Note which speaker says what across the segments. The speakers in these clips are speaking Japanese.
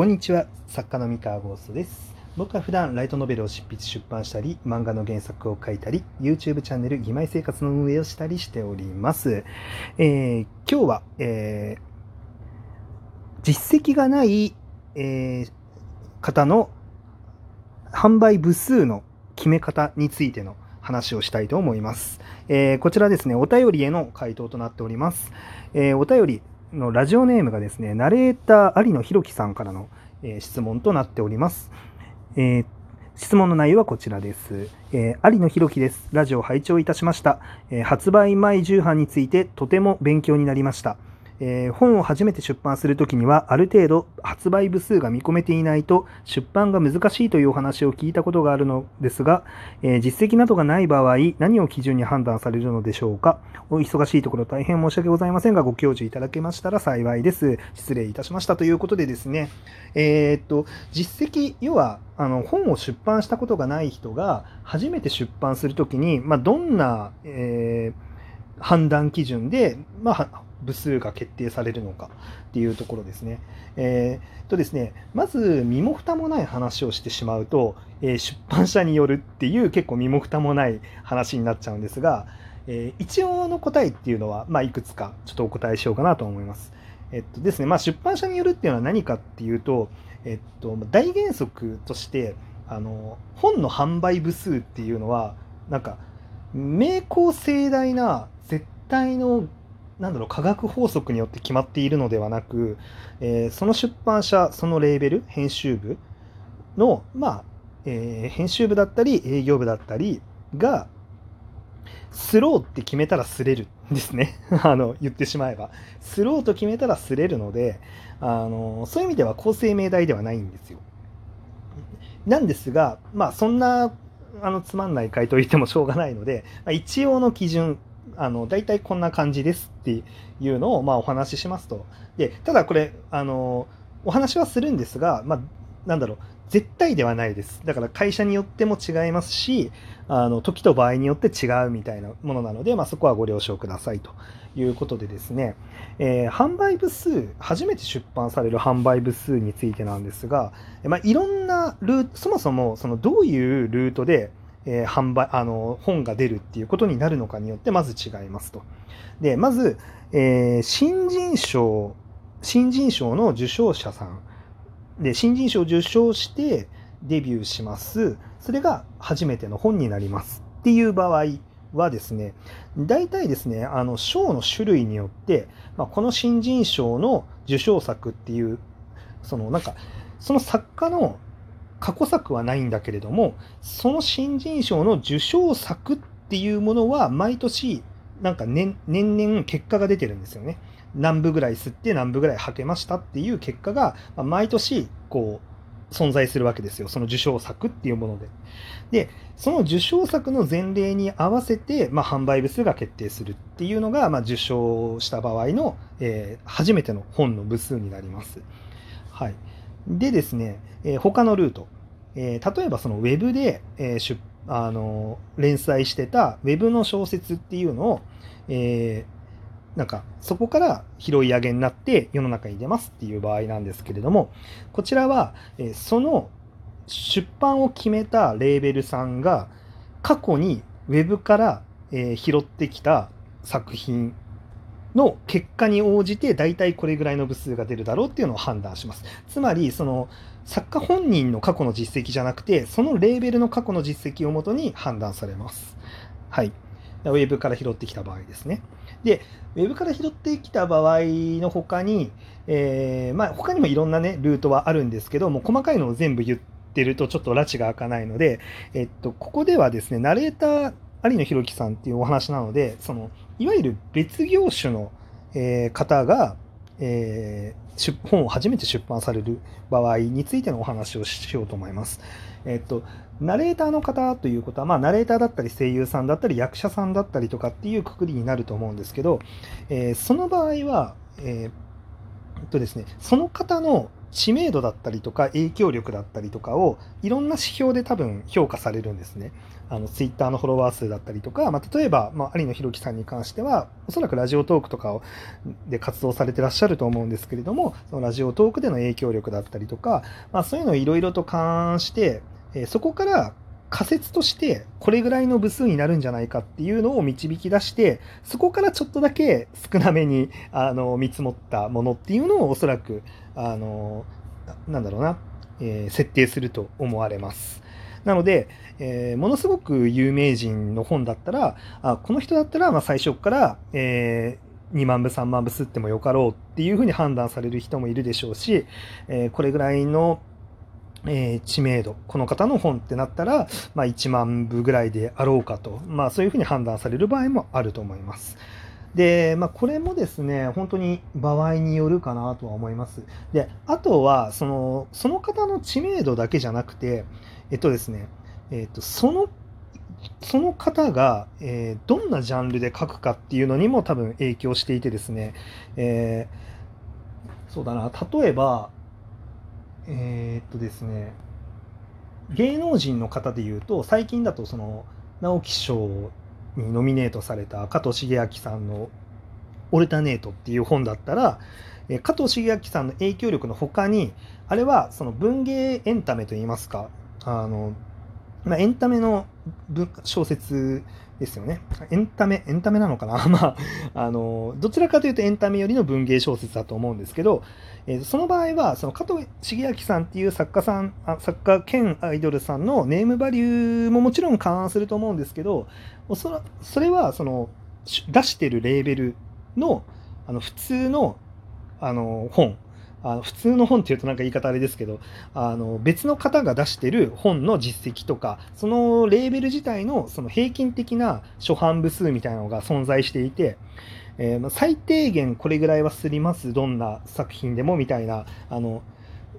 Speaker 1: こんにちは作家の三河ゴーストです僕は普段ライトノベルを執筆出版したり漫画の原作を書いたり YouTube チャンネル「義妹生活」の運営をしたりしております、えー、今日は、えー、実績がない、えー、方の販売部数の決め方についての話をしたいと思います。えー、こちらですね、お便りへの回答となっております。えー、お便りのラジオネームがですね、ナレーター有野弘樹さんからの、えー、質問となっております。え質問の内容はこちらです。え有野弘樹です。ラジオ拝聴いたしました。え発売前重版についてとても勉強になりました。えー、本を初めて出版するときには、ある程度発売部数が見込めていないと出版が難しいというお話を聞いたことがあるのですが、えー、実績などがない場合、何を基準に判断されるのでしょうか？お忙しいところ大変申し訳ございませんが、ご教授いただけましたら幸いです。失礼いたしましたということでですね、えー、っと、実績、要は、あの本を出版したことがない人が初めて出版するときに、まあ、どんな、えー、判断基準で、まあ、部数が決定されるのかっていうところですね。えー、とですね、まず身も蓋もない話をしてしまうと、えー、出版社によるっていう結構身も蓋もない話になっちゃうんですが、えー、一応の答えっていうのは、まあ、いくつかちょっとお答えしようかなと思います。えっとですね、まあ、出版社によるっていうのは何かっていうと、えっと、大原則としてあの本の販売部数っていうのはなんか明高盛大な絶対のなんだろう科学法則によって決まっているのではなく、えー、その出版社そのレーベル編集部の、まあえー、編集部だったり営業部だったりがスローって決めたらすれるんですね。あの言ってしまえば。スローと決めたらすれるのであのそういう意味では公正命題ではないんですよ。なんですがまあそんなあのつまんない回答言ってもしょうがないので、まあ、一応の基準あの大体こんな感じですっていうのをまあお話ししますと。でただこれあのお話はするんですが、まあ、なんだろう絶対ではないです。だから会社によっても違いますし、あの時と場合によって違うみたいなものなので、まあ、そこはご了承くださいということでですね、えー、販売部数、初めて出版される販売部数についてなんですが、まあ、いろんなルート、そもそもそのどういうルートでえー、販売、あの、本が出るっていうことになるのかによってまず違いますと。で、まず、えー、新人賞、新人賞の受賞者さん。で、新人賞を受賞してデビューします。それが初めての本になりますっていう場合はですね、大体ですね、あの、賞の種類によって、まあ、この新人賞の受賞作っていう、そのなんか、その作家の過去作はないんだけれどもその新人賞の受賞作っていうものは毎年なんか年々結果が出てるんですよね。何部ぐらい吸って何部ぐらい吐けましたっていう結果が毎年こう存在するわけですよ。その受賞作っていうもので。で、その受賞作の前例に合わせて、まあ、販売部数が決定するっていうのが、まあ、受賞した場合の、えー、初めての本の部数になります。はい。でですね、えー、他のルート、えー、例えばそのウェブで、えー、出あの連載してたウェブの小説っていうのを、えー、なんかそこから拾い上げになって世の中に出ますっていう場合なんですけれどもこちらは、えその出版を決めたレーベルさんが過去にウェブから、え拾ってきた作品の結果に応じて大体これぐらいの部数が出るだろうっていうのを判断します。つまりその作家本人の過去の実績じゃなくてそのレーベルの過去の実績をもとに判断されます。はい。ウェブから拾ってきた場合ですね。で、ウェブから拾ってきた場合の他に、えー、まあ他にもいろんなね、ルートはあるんですけども、細かいのを全部言ってるとちょっと拉致が開かないので、えっと、ここではですね、ナレーター有野弘樹さんっていうお話なので、そのいわゆる別業種の、えー、方が、えー、本を初めて出版される場合についてのお話をしようと思います。えっと、ナレーターの方ということは、まあ、ナレーターだったり声優さんだったり役者さんだったりとかっていうくくりになると思うんですけど、えー、その場合は、えー、とですね、その方の知名度だったりとか影響力だったりとかをいろんな指標で多分評価されるんですね。あのツイッターのフォロワー数だったりとか、まあ、例えば、まあ、有野弘樹さんに関してはおそらくラジオトークとかをで活動されてらっしゃると思うんですけれどもそのラジオトークでの影響力だったりとか、まあ、そういうのをいろいろと勘案して、えー、そこから仮説としてこれぐらいの部数になるんじゃないかっていうのを導き出してそこからちょっとだけ少なめにあの見積もったものっていうのをおそらくあのなんだろうな、えー、設定すると思われます。なので、えー、ものすごく有名人の本だったらあこの人だったらまあ最初から、えー、2万部3万部吸ってもよかろうっていうふうに判断される人もいるでしょうし、えー、これぐらいのえー、知名度、この方の本ってなったら、まあ、1万部ぐらいであろうかと、まあ、そういうふうに判断される場合もあると思います。で、まあ、これもですね、本当に場合によるかなとは思います。で、あとは、その、その方の知名度だけじゃなくて、えっとですね、えっと、その、その方が、えー、どんなジャンルで書くかっていうのにも多分影響していてですね、えー、そうだな、例えば、えー、っとですね、芸能人の方でいうと、最近だとその、直木賞にノミネートされた加藤茂明さんの「オルタネート」っていう本だったら、加藤茂明さんの影響力の他に、あれはその文芸エンタメといいますか、あの、まあ、エンタメの小説ですよね。エンタメ、エンタメなのかな？まあ、あの、どちらかというとエンタメよりの文芸小説だと思うんですけど、えー、その場合は、その加藤茂明さんっていう作家さん、あ作家兼アイドルさんのネームバリューももちろん勘案すると思うんですけど、おそらそれは、その、出してるレーベルの、あの、普通の、あの、本、あの普通の本っていうとなんか言い方あれですけどあの別の方が出してる本の実績とかそのレーベル自体のその平均的な初版部数みたいなのが存在していて、えー、最低限これぐらいはすります。どんな作品でもみたいなあの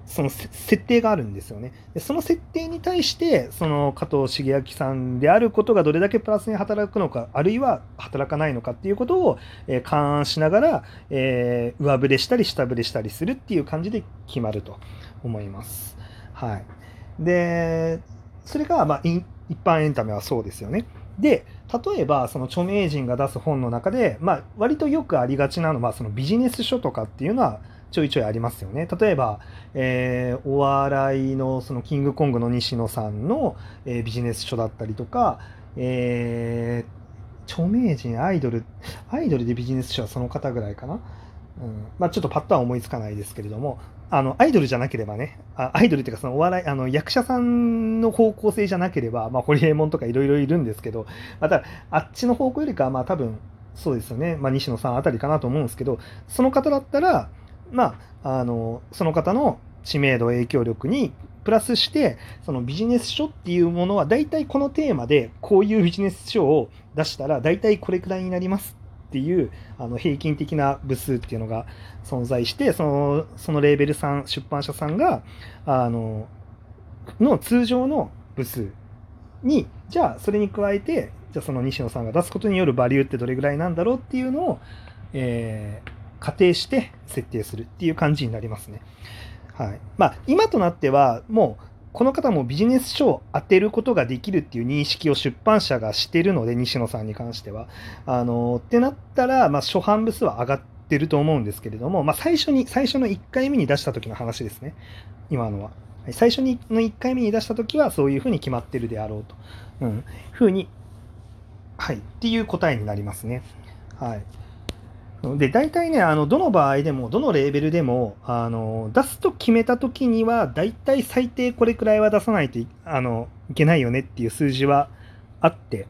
Speaker 1: その設定があるんですよね。でその設定に対してその加藤茂明さんであることがどれだけプラスに働くのかあるいは働かないのかっていうことを、えー、勘案しながら、えー、上振れしたり下振れしたりするっていう感じで決まると思います。はい、でそれが、まあ、一般エンタメはそうですよね。で例えばその著名人が出す本の中で、まあ、割とよくありがちなのはそのビジネス書とかっていうのはちょいちょいありますよね。例えば、えー、お笑いのそのキングコングの西野さんの、えー、ビジネス書だったりとか、えー、著名人、アイドル、アイドルでビジネス書はその方ぐらいかな。うんまあ、ちょっとパッとは思いつかないですけれども、あのアイドルじゃなければね、あアイドルっていうか、そのお笑い、あの役者さんの方向性じゃなければ、まあ、ホリエモンとかいろいろいるんですけど、またあっちの方向よりかは、まあ、多分そうですよね、まあ、西野さんあたりかなと思うんですけど、その方だったら、まあ、あのその方の知名度影響力にプラスしてそのビジネス書っていうものは大体このテーマでこういうビジネス書を出したら大体これくらいになりますっていうあの平均的な部数っていうのが存在してそのそのレーベルさん出版社さんがあのの通常の部数にじゃあそれに加えてじゃあその西野さんが出すことによるバリューってどれぐらいなんだろうっていうのを、えー仮定して設定するっていう感じになりますね。はい。まあ、今となっては、もう、この方もビジネス書を当てることができるっていう認識を出版社がしてるので、西野さんに関しては。あの、ってなったら、まあ、初版部数は上がってると思うんですけれども、まあ、最初に、最初の1回目に出した時の話ですね。今のは。最初にの1回目に出した時は、そういうふうに決まってるであろうと。うん。ふうに、はい。っていう答えになりますね。はい。で大体ねあのどの場合でもどのレーベルでもあの出すと決めた時には大体最低これくらいは出さないといあのいけないよねっていう数字はあって。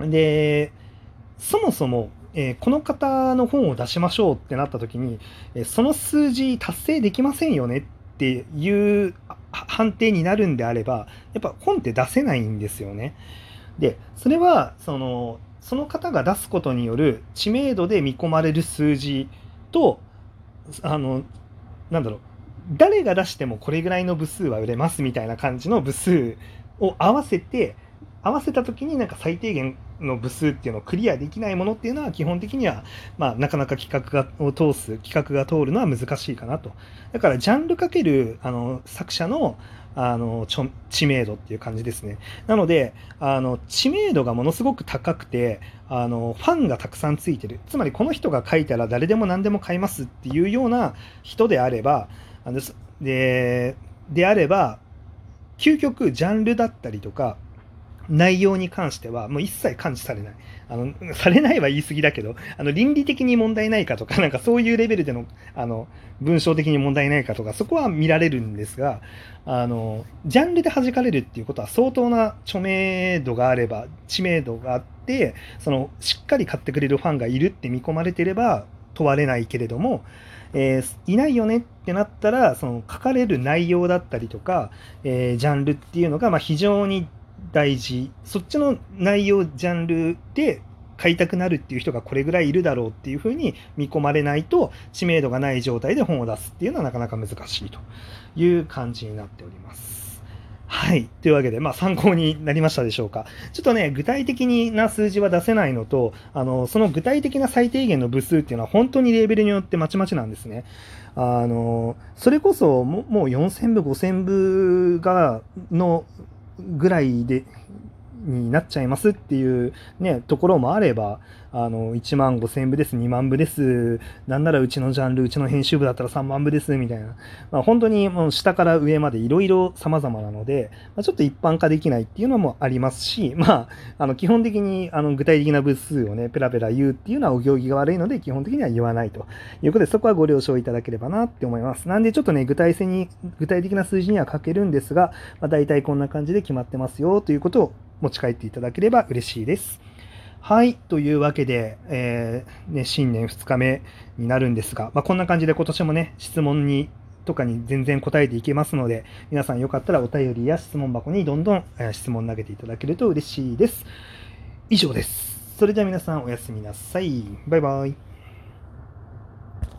Speaker 1: でそもそも、えー、この方の本を出しましょうってなった時に、えー、その数字達成できませんよねっていう判定になるんであればやっぱ本って出せないんですよね。でそれはそのその方が出すことによる知名度で見込まれる数字とあのなんだろう誰が出してもこれぐらいの部数は売れますみたいな感じの部数を合わせて合わせた時になんか最低限の部数っていうのをクリアできないものっていうのは基本的には、まあ、なかなか企画がを通す企画が通るのは難しいかなと。だからジャンルかけるあの作者のあの知名度っていう感じですね。なのであの知名度がものすごく高くてあのファンがたくさんついてる。つまりこの人が書いたら誰でも何でも買いますっていうような人であればあのでであれば究極ジャンルだったりとか内容に関してはもう一切感知されない。あの、されないは言い過ぎだけど、あの、倫理的に問題ないかとか、なんかそういうレベルでの、あの、文章的に問題ないかとか、そこは見られるんですが、あの、ジャンルで弾かれるっていうことは相当な著名度があれば、知名度があって、その、しっかり買ってくれるファンがいるって見込まれてれば問われないけれども、えー、いないよねってなったら、その書かれる内容だったりとか、えー、ジャンルっていうのが、まあ、非常に大事そっちの内容ジャンルで買いたくなるっていう人がこれぐらいいるだろうっていうふうに見込まれないと知名度がない状態で本を出すっていうのはなかなか難しいという感じになっております。はい。というわけで、まあ参考になりましたでしょうか。ちょっとね、具体的な数字は出せないのと、あの、その具体的な最低限の部数っていうのは本当にレーベルによってまちまちなんですね。あの、それこそもう4000部、5000部が、のぐらいでになっちゃいますっていうね、ところもあれば、あの、1万5千部です、2万部です、なんならうちのジャンル、うちの編集部だったら3万部です、みたいな。まあ、本当にもう下から上までいろいろ様々なので、まあ、ちょっと一般化できないっていうのもありますし、まあ、あの、基本的にあの具体的な部数をね、ペラペラ言うっていうのはお行儀が悪いので、基本的には言わないということで、そこはご了承いただければなって思います。なんでちょっとね、具体性に、具体的な数字には書けるんですが、まあ、大体こんな感じで決まってますよということを持ち帰っていただければ嬉しいです。はい。というわけで、えー、ね、新年2日目になるんですが、まあ、こんな感じで今年もね、質問にとかに全然答えていけますので、皆さんよかったらお便りや質問箱にどんどん質問投げていただけると嬉しいです。以上です。それでは皆さんおやすみなさい。バイバイ。